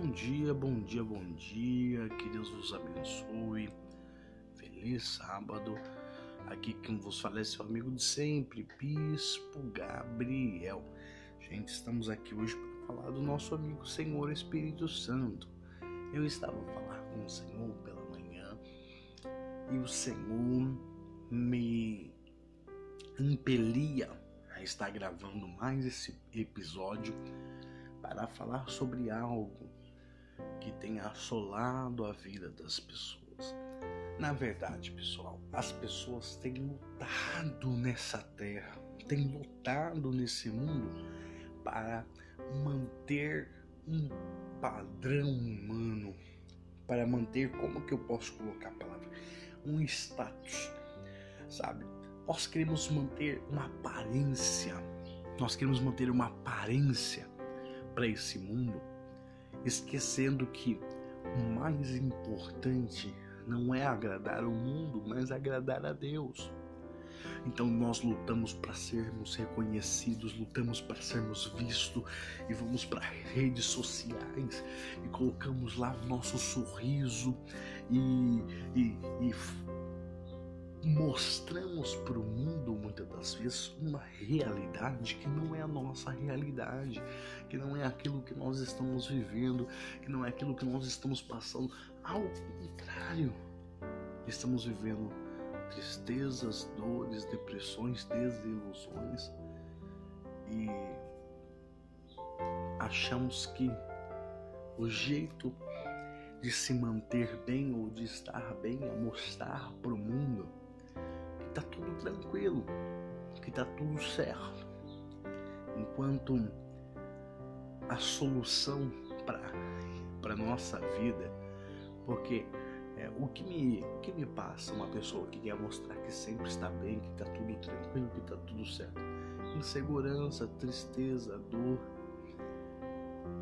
Bom dia, bom dia, bom dia. Que Deus vos abençoe. Feliz sábado. Aqui quem vos fala é seu amigo de sempre, Bispo Gabriel. Gente, estamos aqui hoje para falar do nosso amigo Senhor Espírito Santo. Eu estava a falar com o Senhor pela manhã e o Senhor me impelia a estar gravando mais esse episódio para falar sobre algo que tem assolado a vida das pessoas. Na verdade, pessoal, as pessoas têm lutado nessa terra, têm lutado nesse mundo para manter um padrão humano, para manter, como que eu posso colocar a palavra? Um status, sabe? Nós queremos manter uma aparência, nós queremos manter uma aparência para esse mundo, esquecendo que o mais importante não é agradar o mundo, mas agradar a Deus. Então nós lutamos para sermos reconhecidos, lutamos para sermos vistos e vamos para redes sociais e colocamos lá o nosso sorriso e, e, e mostramos para o mundo muitas das vezes uma realidade que não é a nossa realidade, que não é aquilo que nós estamos vivendo, que não é aquilo que nós estamos passando. Ao contrário, estamos vivendo tristezas, dores, depressões, desilusões e achamos que o jeito de se manter bem ou de estar bem é mostrar para o mundo tá tudo tranquilo, que tá tudo certo. Enquanto a solução para nossa vida, porque é, o que me o que me passa uma pessoa que quer mostrar que sempre está bem, que tá tudo tranquilo, que tá tudo certo, insegurança, tristeza, dor.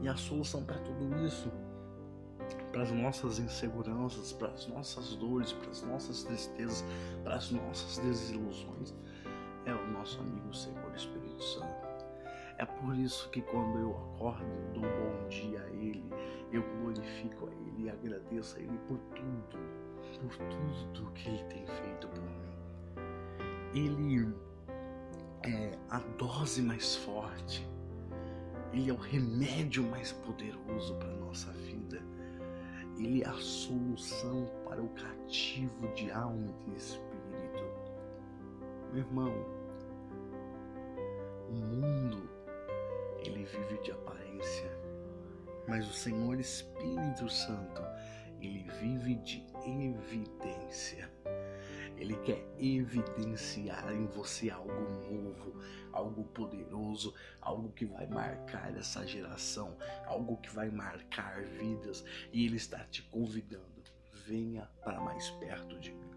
E a solução para tudo isso para as nossas inseguranças, para as nossas dores, para as nossas tristezas, para as nossas desilusões, é o nosso amigo Senhor Espírito Santo. É por isso que quando eu acordo, dou bom dia a Ele, eu glorifico a Ele e agradeço a Ele por tudo, por tudo que Ele tem feito por mim. Ele é a dose mais forte, Ele é o remédio mais poderoso para a nossa vida ele é a solução para o cativo de alma e de espírito. Meu irmão, o mundo ele vive de aparência, mas o Senhor Espírito Santo ele vive de evidência. Ele quer evidenciar em você algo novo, algo poderoso, algo que vai marcar essa geração, algo que vai marcar vidas. E Ele está te convidando: venha para mais perto de mim.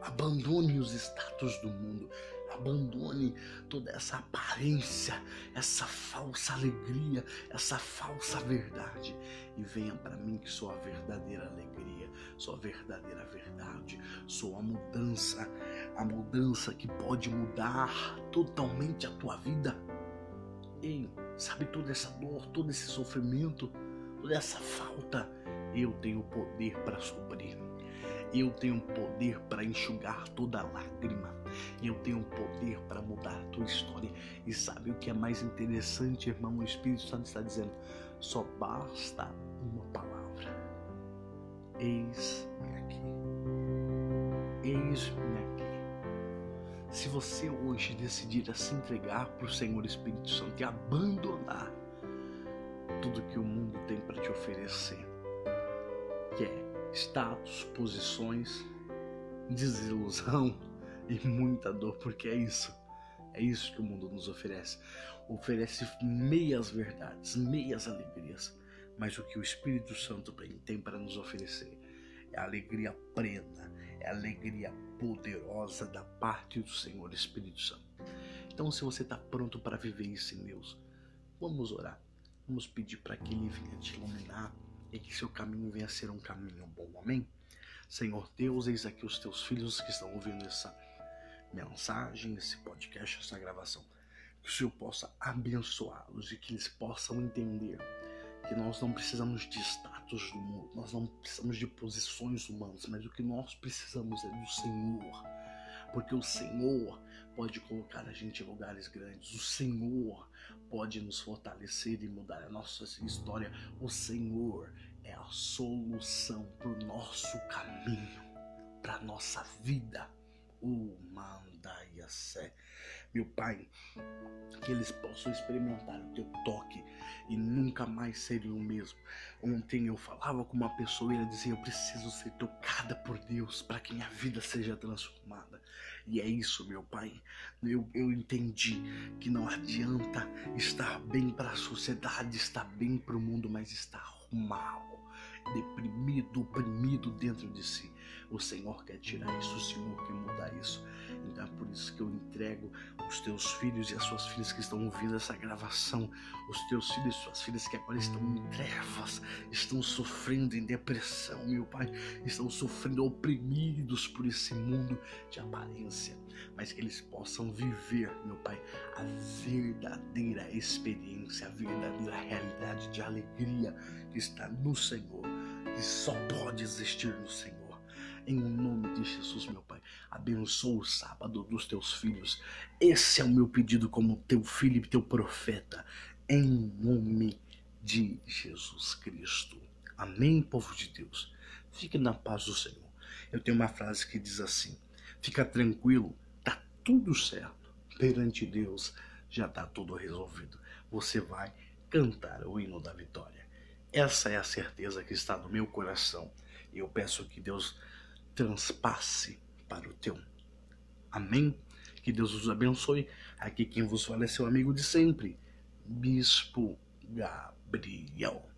Abandone os status do mundo, abandone toda essa aparência, essa falsa alegria, essa falsa verdade e venha para mim que sou a verdadeira alegria, sou a verdadeira verdade, sou a mudança, a mudança que pode mudar totalmente a tua vida. Ei, sabe toda essa dor, todo esse sofrimento, toda essa falta, eu tenho poder para suprir. Eu tenho poder para enxugar toda lágrima. Eu tenho poder para mudar a tua história. E sabe o que é mais interessante, irmão? O Espírito Santo está dizendo: só basta uma palavra. Eis-me aqui. Eis-me aqui. Se você hoje decidir se entregar para o Senhor Espírito Santo e abandonar tudo que o mundo tem para te oferecer, que é status, posições, desilusão e muita dor, porque é isso. É isso que o mundo nos oferece. Oferece meias verdades, meias alegrias. Mas o que o Espírito Santo tem para nos oferecer é a alegria plena, é a alegria poderosa da parte do Senhor Espírito Santo. Então, se você está pronto para viver isso em Deus, vamos orar. Vamos pedir para que Ele venha te iluminar e que seu caminho venha a ser um caminho bom. Amém? Senhor Deus, eis aqui os teus filhos que estão ouvindo essa mensagem, esse podcast, essa gravação. Que o Senhor possa abençoá-los e que eles possam entender que nós não precisamos de status do mundo, nós não precisamos de posições humanas, mas o que nós precisamos é do Senhor. Porque o Senhor pode colocar a gente em lugares grandes, o Senhor pode nos fortalecer e mudar a nossa história. O Senhor é a solução para o nosso caminho, para a nossa vida. O Mandaiassé. Meu Pai, que eles possam experimentar o teu toque e nunca mais serem o mesmo. Ontem eu falava com uma pessoa e ela dizia: Eu preciso ser tocada por Deus para que minha vida seja transformada. E é isso, meu Pai. Eu, eu entendi que não adianta estar bem para a sociedade, estar bem para o mundo, mas estar mal deprimido, oprimido dentro de si. O Senhor quer tirar isso, o Senhor quer mudar isso. Então é por isso que eu entrego os teus filhos e as suas filhas que estão ouvindo essa gravação, os teus filhos e suas filhas que agora estão em trevas, estão sofrendo em depressão, meu Pai, estão sofrendo oprimidos por esse mundo de aparência, mas que eles possam viver, meu Pai, a verdadeira experiência, a verdadeira realidade de alegria que está no Senhor, que só pode existir no Senhor. Em nome de Jesus, meu Pai, abençoa o sábado dos teus filhos. Esse é o meu pedido como teu filho e teu profeta. Em nome de Jesus Cristo. Amém, povo de Deus. Fique na paz do Senhor. Eu tenho uma frase que diz assim: Fica tranquilo, tá tudo certo. Perante Deus já tá tudo resolvido. Você vai cantar o hino da vitória. Essa é a certeza que está no meu coração. E eu peço que Deus transpasse para o teu. Amém? Que Deus os abençoe. Aqui quem vos fala é seu amigo de sempre, Bispo Gabriel.